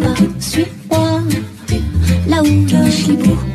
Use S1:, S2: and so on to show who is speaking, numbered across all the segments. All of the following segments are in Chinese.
S1: je suis suis-moi, là où je suis beau.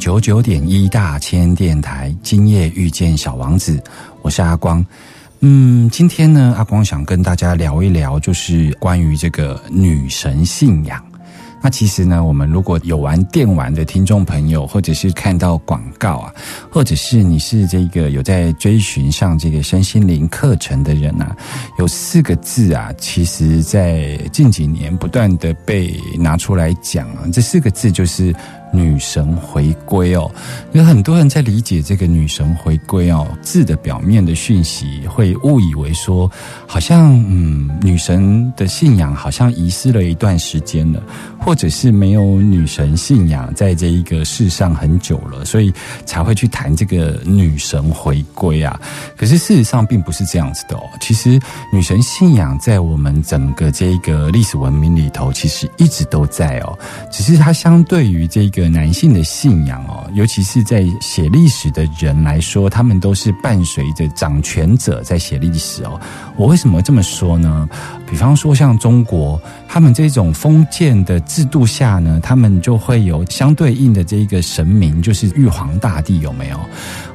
S2: 九九点一大千电台，今夜遇见小王子，我是阿光。嗯，今天呢，阿光想跟大家聊一聊，就是关于这个女神信仰。那其实呢，我们如果有玩电玩的听众朋友，或者是看到广告啊，或者是你是这个有在追寻上这个身心灵课程的人啊，有四个字啊，其实在近几年不断的被拿出来讲啊，这四个字就是女神回归哦。有很多人在理解这个女神回归哦字的表面的讯息，会误以为说，好像嗯，女神的信仰好像遗失了一段时间了。或者是没有女神信仰在这一个世上很久了，所以才会去谈这个女神回归啊。可是事实上并不是这样子的哦。其实女神信仰在我们整个这个历史文明里头，其实一直都在哦。只是它相对于这个男性的信仰哦，尤其是在写历史的人来说，他们都是伴随着掌权者在写历史哦。我为什么这么说呢？比方说像中国，他们这种封建的制度下呢，他们就会有相对应的这一个神明，就是玉皇大帝，有没有？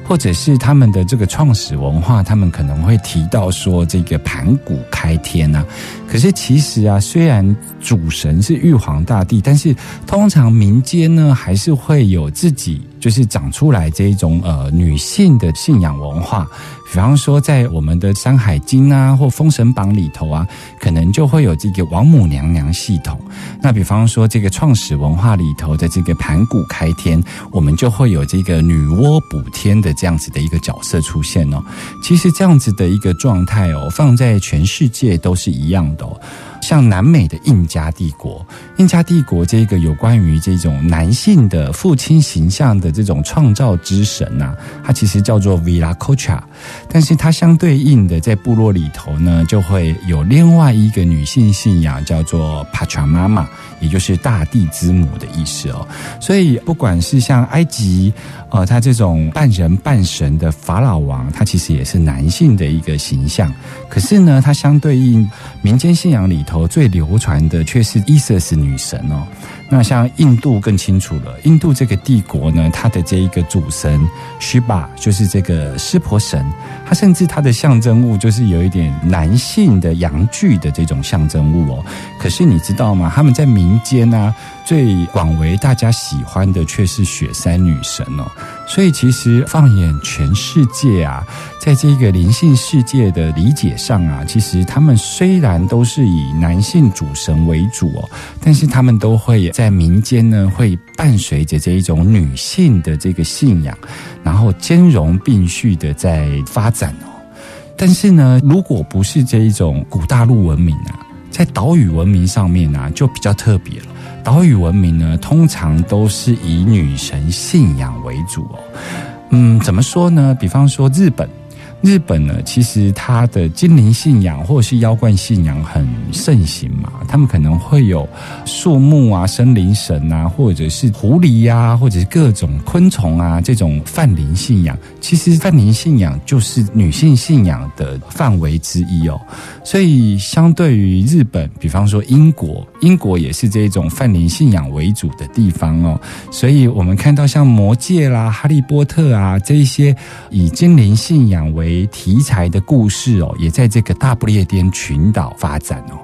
S2: 或者是他们的这个创始文化，他们可能会提到说这个盘古开天啊。可是其实啊，虽然主神是玉皇大帝，但是通常民间呢还是会有自己就是长出来这一种呃女性的信仰文化。比方说，在我们的《山海经》啊，或《封神榜》里头啊，可能就会有这个王母娘娘系统。那比方说，这个创始文化里头的这个盘古开天，我们就会有这个女娲补天的这样子的一个角色出现哦。其实这样子的一个状态哦，放在全世界都是一样的哦。像南美的印加帝国，印加帝国这个有关于这种男性的父亲形象的这种创造之神呐、啊，它其实叫做 Viracocha，但是它相对应的在部落里头呢，就会有另外一个女性信仰叫做 Pachamama，也就是大地之母的意思哦。所以不管是像埃及，呃，他这种半人半神的法老王，他其实也是男性的一个形象。可是呢，他相对应民间信仰里头最流传的却是伊瑟斯女神哦。那像印度更清楚了，印度这个帝国呢，它的这一个主神须跋就是这个湿婆神，它甚至它的象征物就是有一点男性的阳具的这种象征物哦。可是你知道吗？他们在民间呢、最广为大家喜欢的却是雪山女神哦。所以其实放眼全世界啊，在这个灵性世界的理解上啊，其实他们虽然都是以男性主神为主哦，但是他们都会在民间呢，会伴随着这一种女性的这个信仰，然后兼容并蓄的在发展哦。但是呢，如果不是这一种古大陆文明啊，在岛屿文明上面啊，就比较特别了。岛屿文明呢，通常都是以女神信仰为主哦。嗯，怎么说呢？比方说日本，日本呢，其实它的精灵信仰或者是妖怪信仰很盛行嘛。他们可能会有树木啊、森林神啊，或者是狐狸呀、啊，或者是各种昆虫啊这种泛灵信仰。其实泛灵信仰就是女性信仰的范围之一哦。所以相对于日本，比方说英国。英国也是这种泛灵信仰为主的地方哦，所以我们看到像魔戒啦、哈利波特啊这一些以精灵信仰为题材的故事哦，也在这个大不列颠群岛发展哦。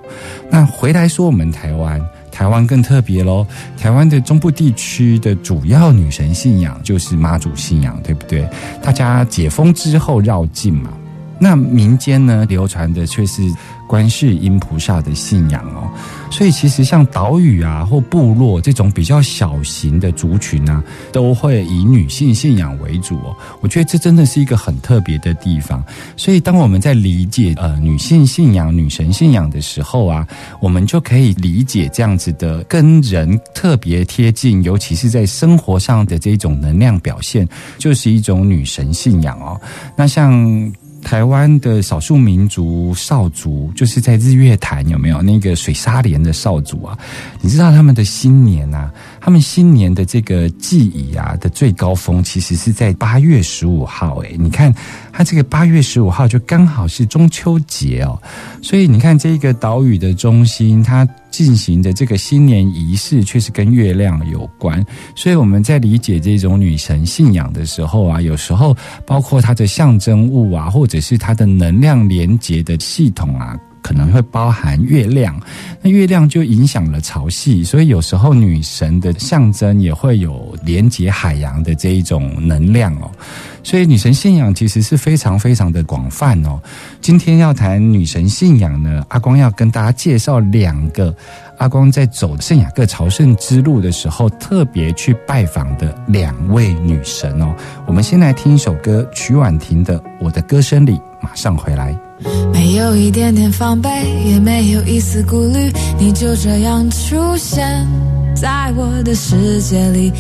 S2: 那回来说我们台湾。台湾更特别喽，台湾的中部地区的主要女神信仰就是妈祖信仰，对不对？大家解封之后绕境嘛，那民间呢流传的却是。观世音菩萨的信仰哦，所以其实像岛屿啊或部落这种比较小型的族群啊，都会以女性信仰为主哦。我觉得这真的是一个很特别的地方。所以当我们在理解呃女性信仰、女神信仰的时候啊，我们就可以理解这样子的跟人特别贴近，尤其是在生活上的这种能量表现，就是一种女神信仰哦。那像。台湾的少数民族少族，就是在日月潭有没有那个水沙连的少族啊？你知道他们的新年啊，他们新年的这个祭仪啊的最高峰，其实是在八月十五号。诶，你看，它这个八月十五号就刚好是中秋节哦，所以你看这个岛屿的中心，它。进行的这个新年仪式却是跟月亮有关，所以我们在理解这种女神信仰的时候啊，有时候包括它的象征物啊，或者是它的能量连接的系统啊。可能会包含月亮，那月亮就影响了潮汐，所以有时候女神的象征也会有连接海洋的这一种能量哦。所以女神信仰其实是非常非常的广泛哦。今天要谈女神信仰呢，阿光要跟大家介绍两个阿光在走圣雅各朝圣之路的时候特别去拜访的两位女神哦。我们先来听一首歌，曲婉婷的《我的歌声里》，马上回来。
S3: 没有一点点防备，也没有一丝顾虑，你就这样出现在我的世界里。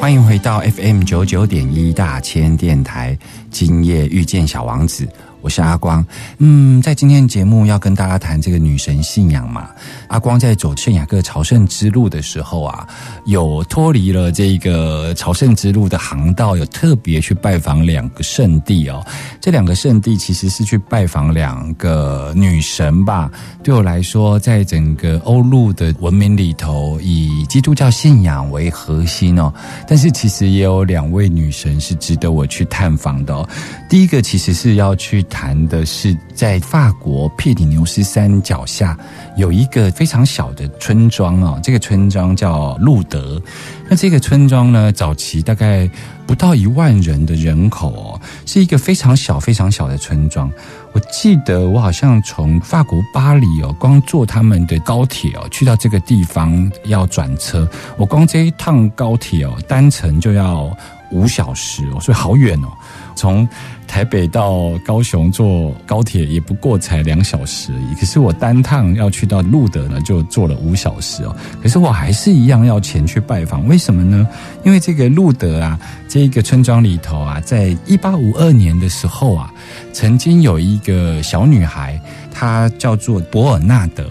S2: 欢迎回到 FM 九九点一大千电台，今夜遇见小王子。我是阿光，嗯，在今天节目要跟大家谈这个女神信仰嘛。阿光在走圣雅各朝圣之路的时候啊，有脱离了这个朝圣之路的航道，有特别去拜访两个圣地哦。这两个圣地其实是去拜访两个女神吧。对我来说，在整个欧陆的文明里头，以基督教信仰为核心哦，但是其实也有两位女神是值得我去探访的哦。第一个其实是要去。谈的是在法国佩里牛斯山脚下有一个非常小的村庄哦，这个村庄叫路德。那这个村庄呢，早期大概不到一万人的人口哦，是一个非常小、非常小的村庄。我记得我好像从法国巴黎哦，光坐他们的高铁哦，去到这个地方要转车，我光这一趟高铁哦，单程就要五小时哦，所以好远哦，从。台北到高雄坐高铁也不过才两小时而已，可是我单趟要去到路德呢，就坐了五小时哦。可是我还是一样要前去拜访，为什么呢？因为这个路德啊，这一个村庄里头啊，在一八五二年的时候啊，曾经有一个小女孩，她叫做博尔纳德。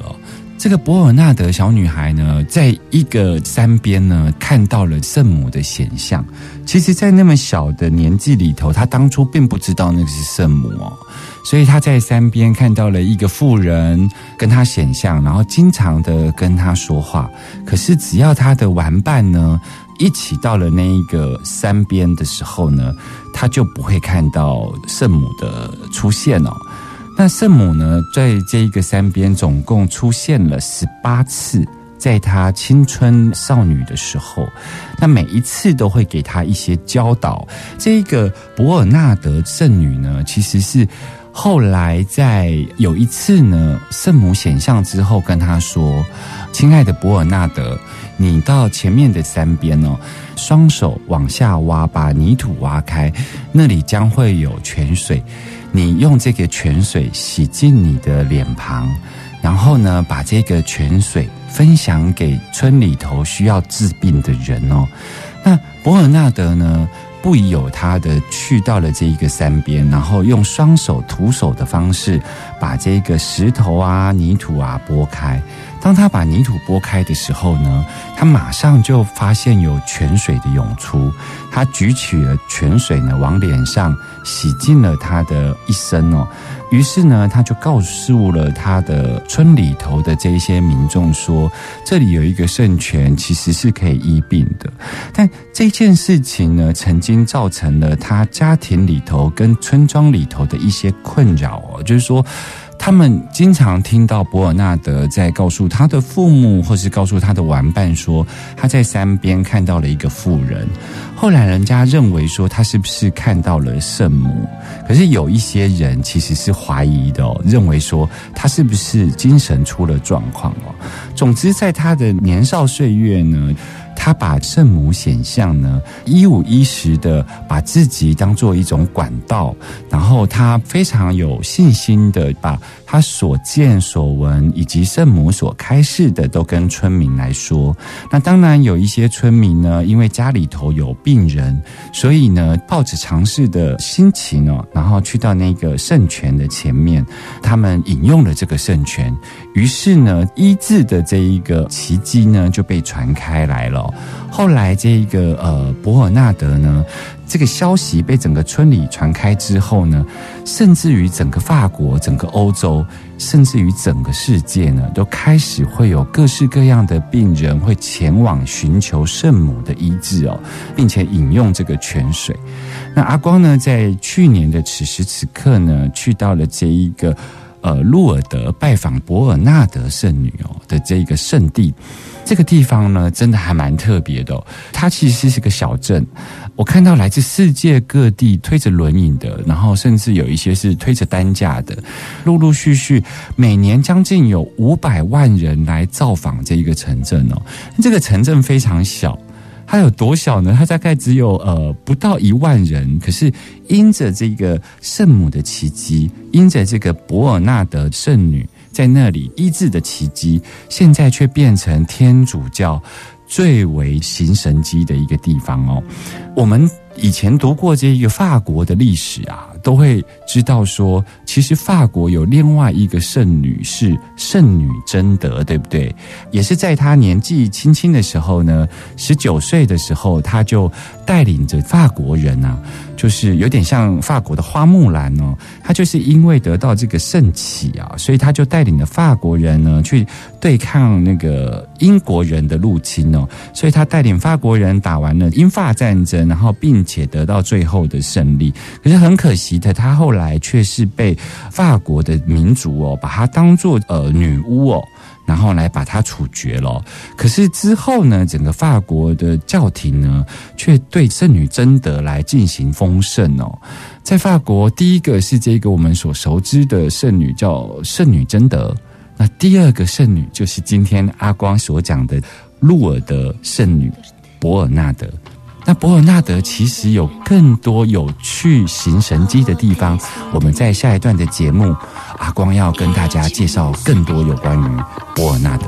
S2: 这个博尔纳德小女孩呢，在一个山边呢，看到了圣母的显像。其实，在那么小的年纪里头，她当初并不知道那个是圣母哦。所以她在山边看到了一个妇人跟她显像，然后经常的跟她说话。可是，只要她的玩伴呢一起到了那一个山边的时候呢，她就不会看到圣母的出现哦。那圣母呢，在这一个山边总共出现了十八次，在她青春少女的时候，那每一次都会给她一些教导。这个博尔纳德圣女呢，其实是后来在有一次呢，圣母显像之后，跟她说：“亲爱的博尔纳德，你到前面的山边哦，双手往下挖，把泥土挖开，那里将会有泉水。”你用这个泉水洗净你的脸庞，然后呢，把这个泉水分享给村里头需要治病的人哦。那博尔纳德呢，不疑有他的去到了这一个山边，然后用双手徒手的方式把这个石头啊、泥土啊拨开。当他把泥土拨开的时候呢，他马上就发现有泉水的涌出。他举起了泉水呢，往脸上洗净了他的一身哦。于是呢，他就告诉了他的村里头的这些民众说，这里有一个圣泉，其实是可以医病的。但这件事情呢，曾经造成了他家庭里头跟村庄里头的一些困扰哦，就是说。他们经常听到伯尔纳德在告诉他的父母，或是告诉他的玩伴说，他在山边看到了一个妇人。后来人家认为说，他是不是看到了圣母？可是有一些人其实是怀疑的哦，认为说他是不是精神出了状况哦。总之，在他的年少岁月呢。他把圣母显像呢一五一十的把自己当做一种管道，然后他非常有信心的把他所见所闻以及圣母所开示的都跟村民来说。那当然有一些村民呢，因为家里头有病人，所以呢抱着尝试的心情哦，然后去到那个圣泉的前面，他们引用了这个圣泉，于是呢医治的这一个奇迹呢就被传开来了。后来，这一个呃，伯尔纳德呢，这个消息被整个村里传开之后呢，甚至于整个法国、整个欧洲，甚至于整个世界呢，都开始会有各式各样的病人会前往寻求圣母的医治哦，并且饮用这个泉水。那阿光呢，在去年的此时此刻呢，去到了这一个呃，路尔德拜访伯尔纳德圣女哦的这个圣地。这个地方呢，真的还蛮特别的。它其实是个小镇，我看到来自世界各地推着轮椅的，然后甚至有一些是推着担架的，陆陆续续，每年将近有五百万人来造访这一个城镇哦。这个城镇非常小，它有多小呢？它大概只有呃不到一万人，可是因着这个圣母的奇迹，因着这个博尔纳德圣女。在那里医治的奇迹，现在却变成天主教最为行神机的一个地方哦。我们以前读过这一个法国的历史啊。都会知道说，其实法国有另外一个圣女是圣女贞德，对不对？也是在她年纪轻轻的时候呢，十九岁的时候，她就带领着法国人啊，就是有点像法国的花木兰哦。她就是因为得到这个圣启啊，所以她就带领着法国人呢去对抗那个英国人的入侵哦。所以她带领法国人打完了英法战争，然后并且得到最后的胜利。可是很可惜。吉特，他后来却是被法国的民族哦，把她当做呃女巫哦，然后来把她处决了。可是之后呢，整个法国的教廷呢，却对圣女贞德来进行封圣哦。在法国，第一个是这个我们所熟知的圣女，叫圣女贞德。那第二个圣女就是今天阿光所讲的路尔的圣女博尔纳德。那博尔纳德其实有更多有趣行神机的地方，我们在下一段的节目，阿光要跟大家介绍更多有关于博尔纳德。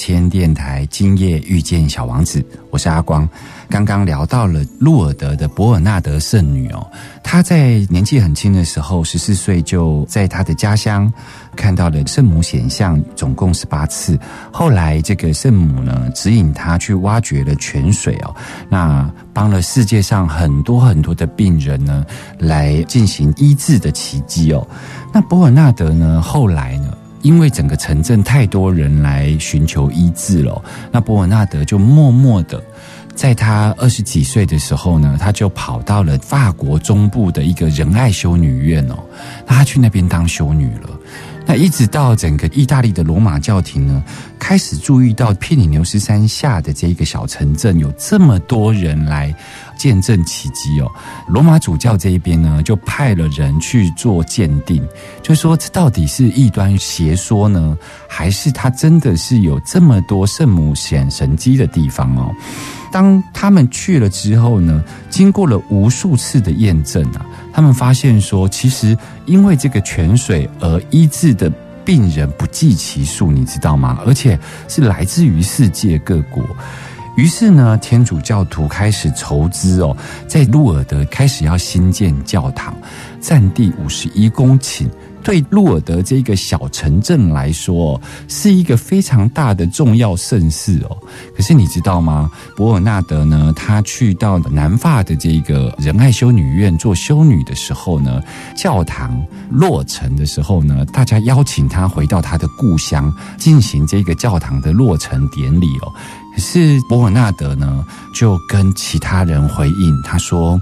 S2: 千电台，今夜遇见小王子，我是阿光。刚刚聊到了路尔德的伯尔纳德圣女哦，她在年纪很轻的时候，十四岁就在她的家乡看到了圣母显像，总共是八次。后来这个圣母呢，指引她去挖掘了泉水哦，那帮了世界上很多很多的病人呢，来进行医治的奇迹哦。那伯尔纳德呢，后来呢？因为整个城镇太多人来寻求医治了，那伯尔纳德就默默的。在他二十几岁的时候呢，他就跑到了法国中部的一个仁爱修女院哦，那他去那边当修女了。那一直到整个意大利的罗马教廷呢，开始注意到皮里牛斯山下的这一个小城镇有这么多人来见证奇迹哦。罗马主教这一边呢，就派了人去做鉴定，就说这到底是异端邪说呢，还是他真的是有这么多圣母显神迹的地方哦？当他们去了之后呢，经过了无数次的验证啊，他们发现说，其实因为这个泉水而医治的病人不计其数，你知道吗？而且是来自于世界各国。于是呢，天主教徒开始筹资哦，在路尔德开始要新建教堂，占地五十一公顷。对路尔德这个小城镇来说，是一个非常大的重要盛事哦。可是你知道吗？伯尔纳德呢，他去到南法的这个仁爱修女院做修女的时候呢，教堂落成的时候呢，大家邀请他回到他的故乡进行这个教堂的落成典礼哦。可是伯尔纳德呢，就跟其他人回应，他说：“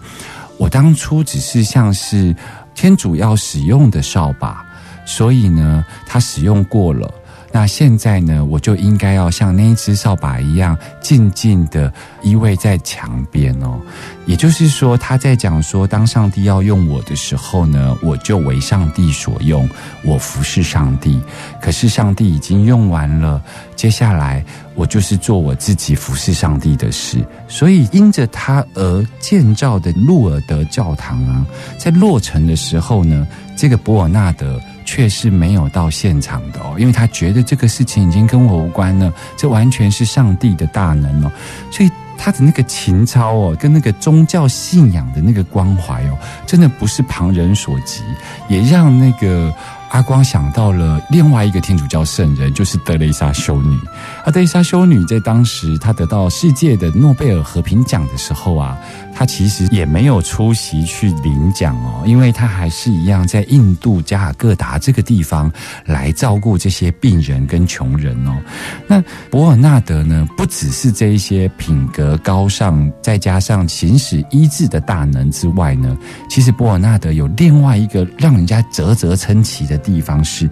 S2: 我当初只是像是。”天主要使用的扫把，所以呢，他使用过了。那现在呢，我就应该要像那一只扫把一样，静静的依偎在墙边哦。也就是说，他在讲说，当上帝要用我的时候呢，我就为上帝所用，我服侍上帝。可是上帝已经用完了，接下来我就是做我自己服侍上帝的事。所以，因着他而建造的路尔德教堂啊，在落成的时候呢，这个博尔纳德。却是没有到现场的哦，因为他觉得这个事情已经跟我无关了，这完全是上帝的大能哦，所以他的那个情操哦，跟那个宗教信仰的那个关怀哦，真的不是旁人所及，也让那个。阿光想到了另外一个天主教圣人，就是德雷莎修女。而德雷莎修女在当时她得到世界的诺贝尔和平奖的时候啊，他其实也没有出席去领奖哦，因为他还是一样在印度加尔各答这个地方来照顾这些病人跟穷人哦。那伯尔纳德呢，不只是这一些品格高尚，再加上行使医治的大能之外呢，其实伯尔纳德有另外一个让人家啧啧称奇的。地方是，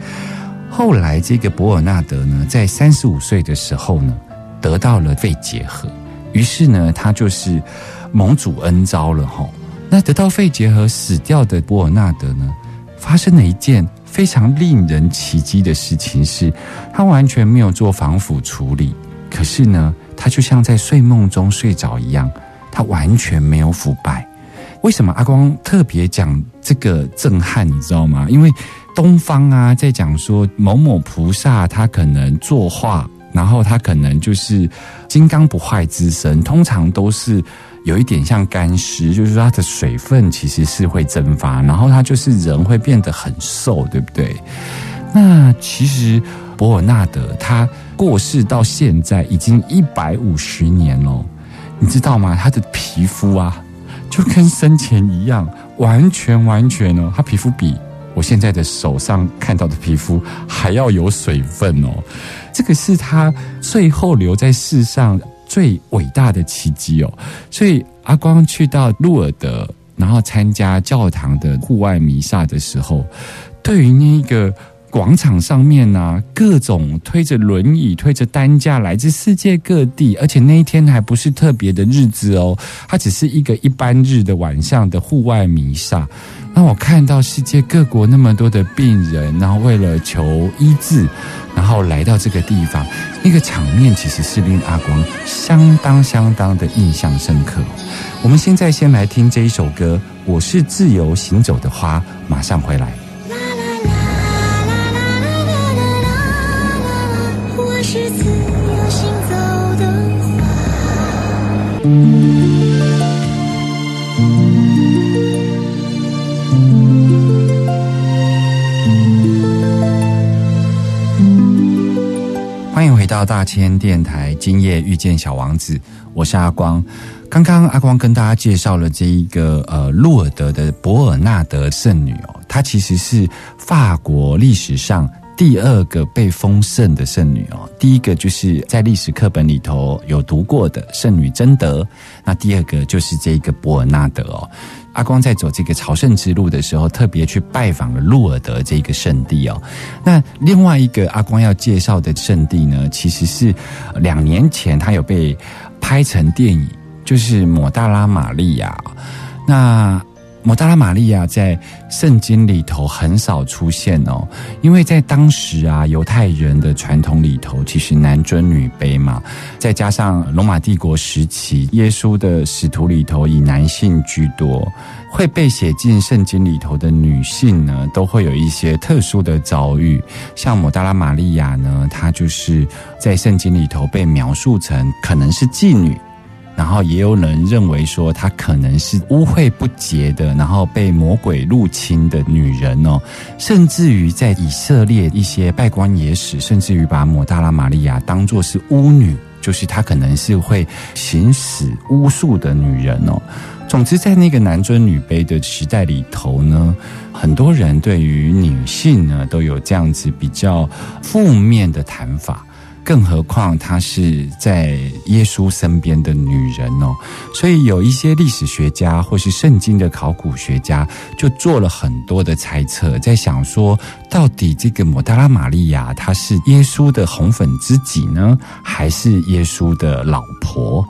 S2: 后来这个伯尔纳德呢，在三十五岁的时候呢，得到了肺结核，于是呢，他就是蒙主恩招了哈。那得到肺结核死掉的伯尔纳德呢，发生了一件非常令人奇迹的事情，是他完全没有做防腐处理，可是呢，他就像在睡梦中睡着一样，他完全没有腐败。为什么阿光特别讲这个震撼？你知道吗？因为东方啊，在讲说某某菩萨，他可能作画，然后他可能就是金刚不坏之身，通常都是有一点像干尸，就是说他的水分其实是会蒸发，然后他就是人会变得很瘦，对不对？那其实伯尔纳德他过世到现在已经一百五十年了，你知道吗？他的皮肤啊，就跟生前一样，完全完全哦，他皮肤比。我现在的手上看到的皮肤还要有水分哦，这个是他最后留在世上最伟大的奇迹哦。所以阿光去到鹿尔德，然后参加教堂的户外弥撒的时候，对于那个广场上面呢，各种推着轮椅、推着担架来自世界各地，而且那一天还不是特别的日子哦，它只是一个一般日的晚上的户外弥撒。让我看到世界各国那么多的病人，然后为了求医治，然后来到这个地方，那个场面其实是令阿光相当相当的印象深刻。我们现在先来听这一首歌，《我是自由行走的花》，马上回来。
S4: 我是自由行走的花。
S2: 欢迎回到大千电台，今夜遇见小王子，我是阿光。刚刚阿光跟大家介绍了这一个呃，洛尔德的博尔纳德圣女哦，她其实是法国历史上第二个被封圣的圣女哦。第一个就是在历史课本里头有读过的圣女贞德，那第二个就是这个伯尔纳德哦。阿光在走这个朝圣之路的时候，特别去拜访了路尔德这个圣地哦。那另外一个阿光要介绍的圣地呢，其实是两年前他有被拍成电影，就是抹大拉玛利亚。那抹大拉玛利亚在圣经里头很少出现哦，因为在当时啊，犹太人的传统里头，其实男尊女卑嘛，再加上罗马帝国时期，耶稣的使徒里头以男性居多，会被写进圣经里头的女性呢，都会有一些特殊的遭遇。像抹大拉玛利亚呢，她就是在圣经里头被描述成可能是妓女。然后也有人认为说，她可能是污秽不洁的，然后被魔鬼入侵的女人哦。甚至于在以色列一些拜官野史，甚至于把抹大拉玛利亚当作是巫女，就是她可能是会行使巫术的女人哦。总之，在那个男尊女卑的时代里头呢，很多人对于女性呢都有这样子比较负面的谈法。更何况她是在耶稣身边的女人哦，所以有一些历史学家或是圣经的考古学家就做了很多的猜测，在想说，到底这个抹大拉玛利亚她是耶稣的红粉知己呢，还是耶稣的老婆？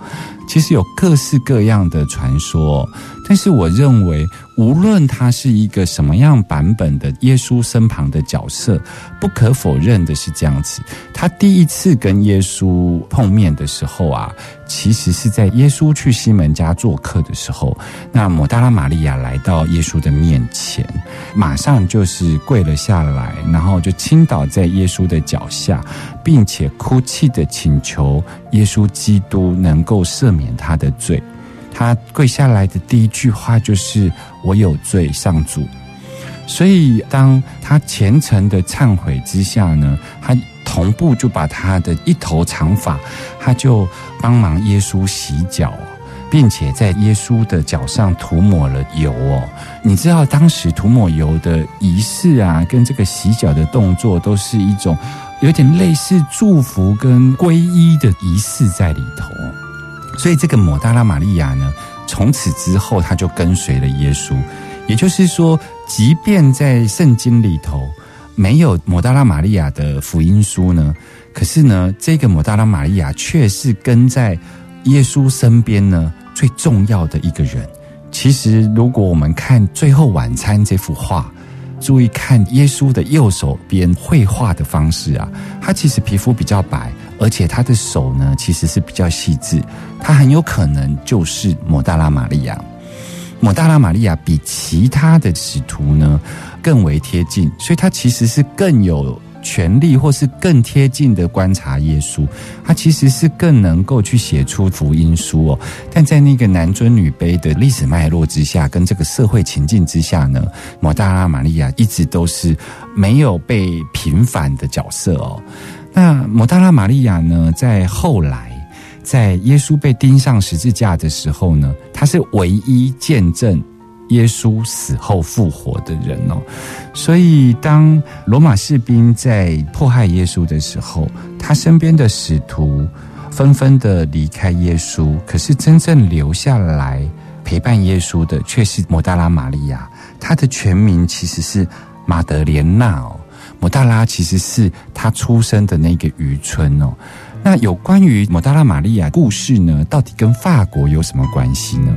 S2: 其实有各式各样的传说，但是我认为，无论他是一个什么样版本的耶稣身旁的角色，不可否认的是这样子：他第一次跟耶稣碰面的时候啊，其实是在耶稣去西门家做客的时候，那抹大拉玛利亚来到耶稣的面前，马上就是跪了下来，然后就倾倒在耶稣的脚下，并且哭泣的请求耶稣基督能够赦免他的罪。他跪下来的第一句话就是“我有罪，上主”。所以，当他虔诚的忏悔之下呢，他同步就把他的一头长发，他就帮忙耶稣洗脚，并且在耶稣的脚上涂抹了油哦。你知道当时涂抹油的仪式啊，跟这个洗脚的动作，都是一种有点类似祝福跟皈依的仪式在里头。所以，这个抹大拉玛利亚呢，从此之后，他就跟随了耶稣。也就是说，即便在圣经里头没有抹大拉玛利亚的福音书呢，可是呢，这个抹大拉玛利亚却是跟在耶稣身边呢最重要的一个人。其实，如果我们看《最后晚餐》这幅画，注意看耶稣的右手边绘画的方式啊，他其实皮肤比较白，而且他的手呢其实是比较细致，他很有可能就是抹大拉玛利亚。抹大拉玛利亚比其他的使徒呢更为贴近，所以他其实是更有权力，或是更贴近的观察耶稣。他其实是更能够去写出福音书哦。但在那个男尊女卑的历史脉络之下，跟这个社会情境之下呢，抹大拉玛利亚一直都是没有被平反的角色哦。那抹大拉玛利亚呢，在后来。在耶稣被钉上十字架的时候呢，他是唯一见证耶稣死后复活的人哦。所以，当罗马士兵在迫害耶稣的时候，他身边的使徒纷纷的离开耶稣，可是真正留下来陪伴耶稣的却是摩大拉玛利亚。她的全名其实是马德莲娜哦。摩大拉其实是他出生的那个渔村哦。那有关于抹大拉玛利亚故事呢？到底跟法国有什么关系呢？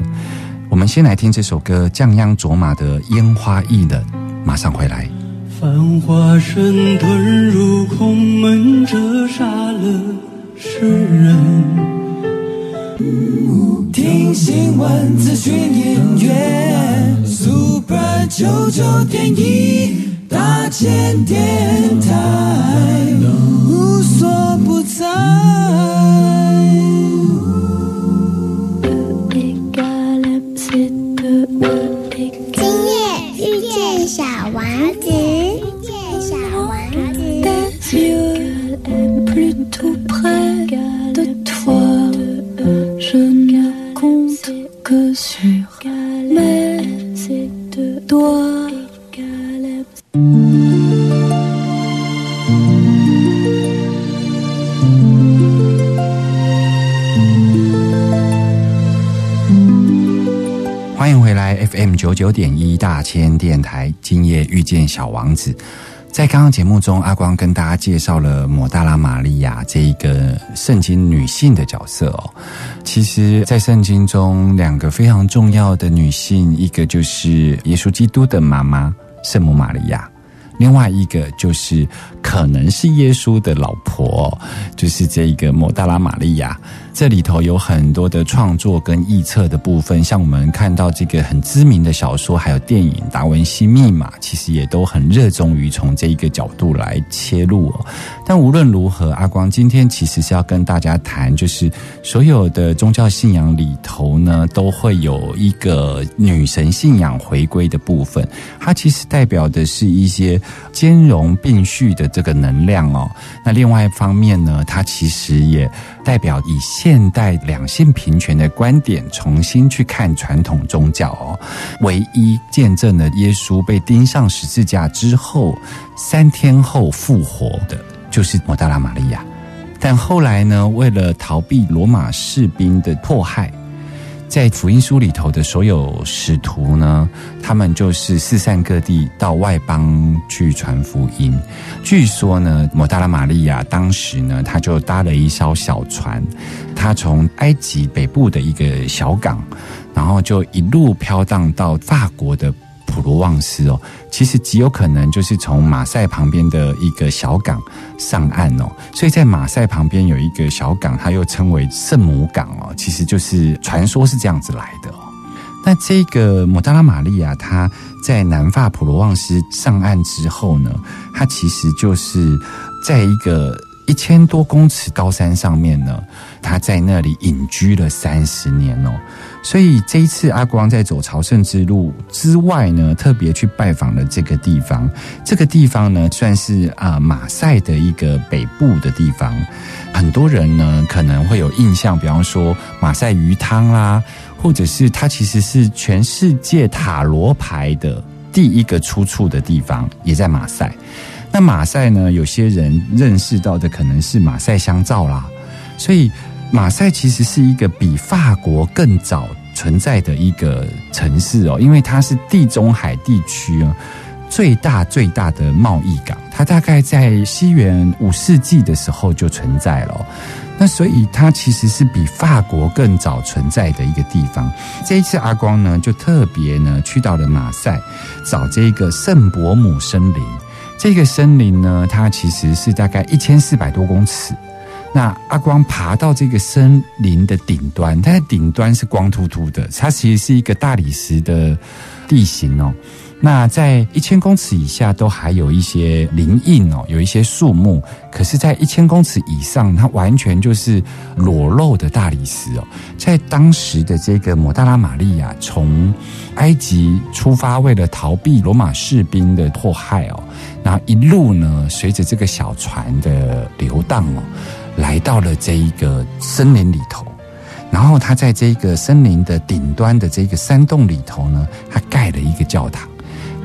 S2: 我们先来听这首歌《降央卓玛的烟花易冷》，马上回来。
S5: 繁华声遁入空门，折煞了世人。听新闻，资讯音乐，Super 九九点一。大千电台。无所不
S2: 九点一大千电台，今夜遇见小王子。在刚刚节目中，阿光跟大家介绍了抹大拉玛利亚这一个圣经女性的角色哦。其实，在圣经中，两个非常重要的女性，一个就是耶稣基督的妈妈圣母玛利亚，另外一个就是可能是耶稣的老婆，就是这一个抹大拉玛利亚。这里头有很多的创作跟臆测的部分，像我们看到这个很知名的小说，还有电影《达文西密码》，其实也都很热衷于从这一个角度来切入哦。但无论如何，阿光今天其实是要跟大家谈，就是所有的宗教信仰里头呢，都会有一个女神信仰回归的部分，它其实代表的是一些兼容并蓄的这个能量哦。那另外一方面呢，它其实也代表以现代两性平权的观点重新去看传统宗教哦。唯一见证了耶稣被钉上十字架之后三天后复活的，就是摩达拉玛利亚。但后来呢，为了逃避罗马士兵的迫害，在福音书里头的所有使徒呢，他们就是四散各地到外邦去传福音。据说呢，抹大拉玛利亚当时呢，他就搭了一艘小船，他从埃及北部的一个小港，然后就一路飘荡到法国的普罗旺斯哦。其实极有可能就是从马赛旁边的一个小港上岸哦。所以在马赛旁边有一个小港，它又称为圣母港哦。其实就是传说是这样子来的哦。那这个抹大拉玛利亚，她在南法普罗旺斯上岸之后呢，她其实就是在一个一千多公尺高山上面呢，她在那里隐居了三十年哦。所以这一次阿光在走朝圣之路之外呢，特别去拜访了这个地方。这个地方呢，算是啊马赛的一个北部的地方。很多人呢可能会有印象，比方说马赛鱼汤啦，或者是它其实是全世界塔罗牌的第一个出处的地方，也在马赛。那马赛呢，有些人认识到的可能是马赛香皂啦，所以马赛其实是一个比法国更早存在的一个城市哦，因为它是地中海地区啊最大最大的贸易港，它大概在西元五世纪的时候就存在了。那所以它其实是比法国更早存在的一个地方。这一次阿光呢，就特别呢去到了马赛，找这个圣伯母森林。这个森林呢，它其实是大概一千四百多公尺。那阿光爬到这个森林的顶端，它的顶端是光秃秃的，它其实是一个大理石的地形哦。那在一千公尺以下都还有一些林荫哦，有一些树木，可是，在一千公尺以上，它完全就是裸露的大理石哦。在当时的这个摩大拉玛利亚从埃及出发，为了逃避罗马士兵的迫害哦，然后一路呢，随着这个小船的流荡哦，来到了这一个森林里头。然后他在这个森林的顶端的这个山洞里头呢，他盖了一个教堂。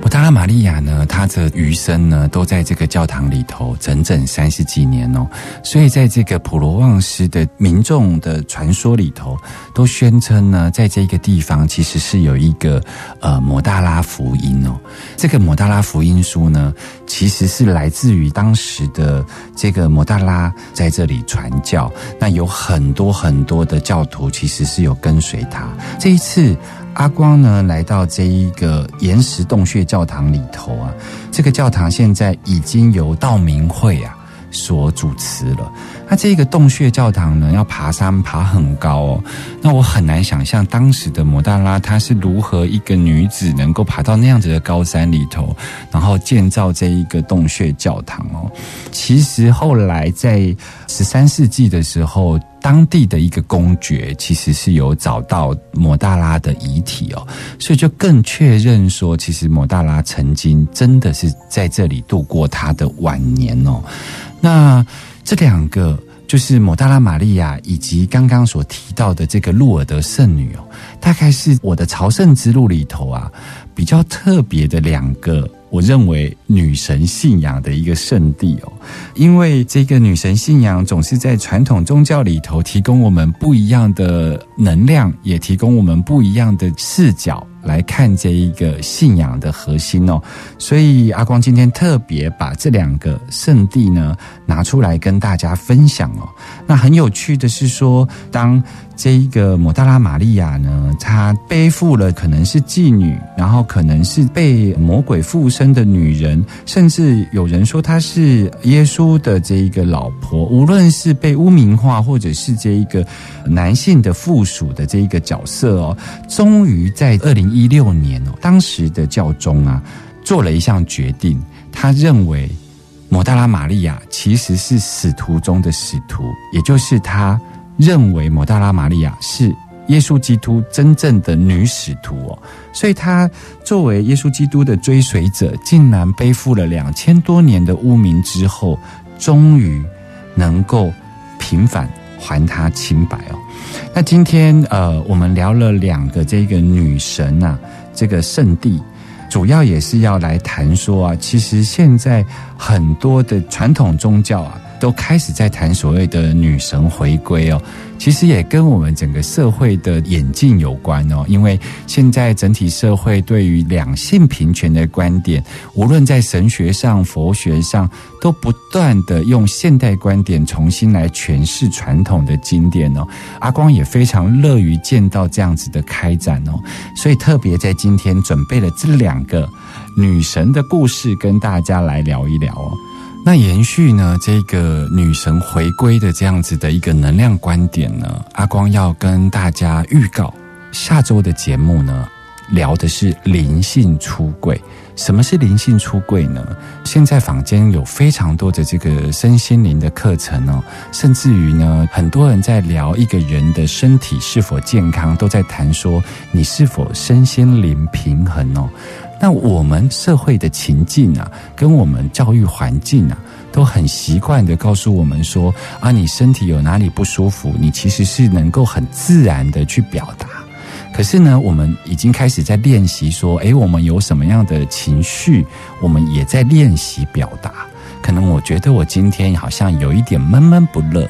S2: 抹大拉玛利亚呢，他的余生呢，都在这个教堂里头整整三十几年哦。所以在这个普罗旺斯的民众的传说里头，都宣称呢，在这个地方其实是有一个呃摩大拉福音哦。这个摩大拉福音书呢，其实是来自于当时的这个摩大拉在这里传教，那有很多很多的教徒其实是有跟随他。这一次。阿光呢，来到这一个岩石洞穴教堂里头啊，这个教堂现在已经由道明会啊所主持了。那这个洞穴教堂呢，要爬山爬很高哦。那我很难想象当时的摩大拉她是如何一个女子能够爬到那样子的高山里头，然后建造这一个洞穴教堂哦。其实后来在十三世纪的时候。当地的一个公爵其实是有找到抹大拉的遗体哦，所以就更确认说，其实抹大拉曾经真的是在这里度过他的晚年哦。那这两个就是抹大拉玛利亚以及刚刚所提到的这个路尔德圣女哦，大概是我的朝圣之路里头啊比较特别的两个。我认为女神信仰的一个圣地哦，因为这个女神信仰总是在传统宗教里头提供我们不一样的能量，也提供我们不一样的视角。来看这一个信仰的核心哦，所以阿光今天特别把这两个圣地呢拿出来跟大家分享哦。那很有趣的是说，当这一个抹大拉玛利亚呢，她背负了可能是妓女，然后可能是被魔鬼附身的女人，甚至有人说她是耶稣的这一个老婆。无论是被污名化，或者是这一个男性的附属的这一个角色哦，终于在二零一六年哦，当时的教宗啊做了一项决定，他认为抹大拉玛利亚其实是使徒中的使徒，也就是他。认为摩大拉玛利亚是耶稣基督真正的女使徒哦，所以她作为耶稣基督的追随者，竟然背负了两千多年的污名之后，终于能够平反，还她清白哦。那今天呃，我们聊了两个这个女神啊，这个圣地，主要也是要来谈说啊，其实现在很多的传统宗教啊。都开始在谈所谓的女神回归哦，其实也跟我们整个社会的演进有关哦。因为现在整体社会对于两性平权的观点，无论在神学上、佛学上，都不断的用现代观点重新来诠释传统的经典哦。阿光也非常乐于见到这样子的开展哦，所以特别在今天准备了这两个女神的故事，跟大家来聊一聊哦。那延续呢，这个女神回归的这样子的一个能量观点呢，阿光要跟大家预告，下周的节目呢，聊的是灵性出柜。什么是灵性出柜呢？现在坊间有非常多的这个身心灵的课程哦，甚至于呢，很多人在聊一个人的身体是否健康，都在谈说你是否身心灵平衡哦。那我们社会的情境啊，跟我们教育环境啊，都很习惯的告诉我们说啊，你身体有哪里不舒服，你其实是能够很自然的去表达。可是呢，我们已经开始在练习说，诶，我们有什么样的情绪，我们也在练习表达。可能我觉得我今天好像有一点闷闷不乐，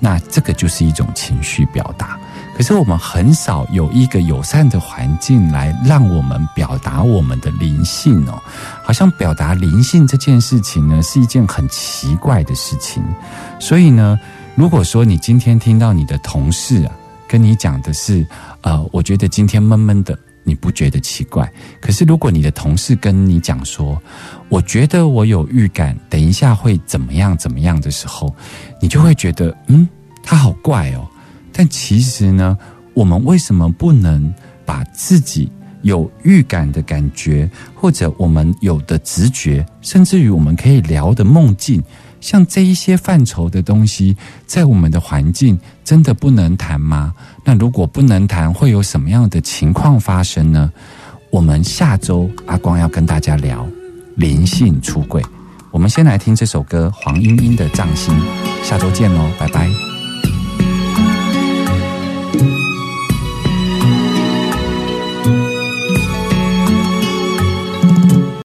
S2: 那这个就是一种情绪表达。可是我们很少有一个友善的环境来让我们表达我们的灵性哦，好像表达灵性这件事情呢是一件很奇怪的事情。所以呢，如果说你今天听到你的同事啊跟你讲的是，呃，我觉得今天闷闷的，你不觉得奇怪？可是如果你的同事跟你讲说，我觉得我有预感，等一下会怎么样怎么样的时候，你就会觉得，嗯，他好怪哦。但其实呢，我们为什么不能把自己有预感的感觉，或者我们有的直觉，甚至于我们可以聊的梦境，像这一些范畴的东西，在我们的环境真的不能谈吗？那如果不能谈，会有什么样的情况发生呢？我们下周阿光要跟大家聊灵性出柜。我们先来听这首歌，黄莺莺的《藏心》。下周见喽，拜拜。